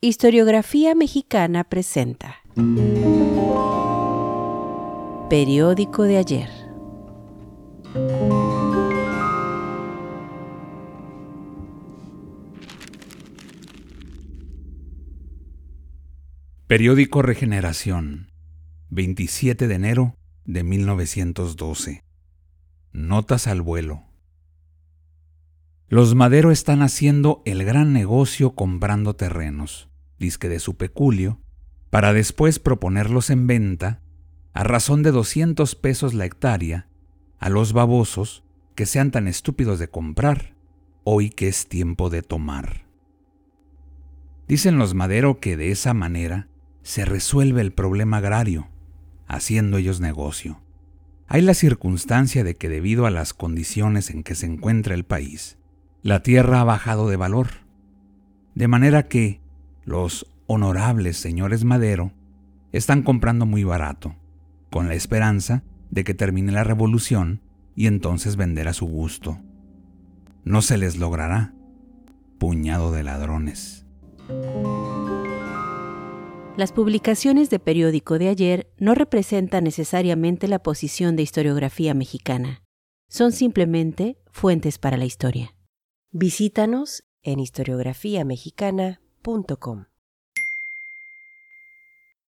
Historiografía Mexicana presenta Periódico de ayer. Periódico Regeneración, 27 de enero de 1912. Notas al vuelo. Los Madero están haciendo el gran negocio comprando terrenos, disque de su peculio, para después proponerlos en venta a razón de 200 pesos la hectárea a los babosos que sean tan estúpidos de comprar hoy que es tiempo de tomar. Dicen los Madero que de esa manera se resuelve el problema agrario, haciendo ellos negocio. Hay la circunstancia de que debido a las condiciones en que se encuentra el país, la tierra ha bajado de valor, de manera que los honorables señores Madero están comprando muy barato, con la esperanza de que termine la revolución y entonces vender a su gusto. No se les logrará, puñado de ladrones. Las publicaciones de periódico de ayer no representan necesariamente la posición de historiografía mexicana. Son simplemente fuentes para la historia. Visítanos en historiografiamexicana.com www.radiomaria.com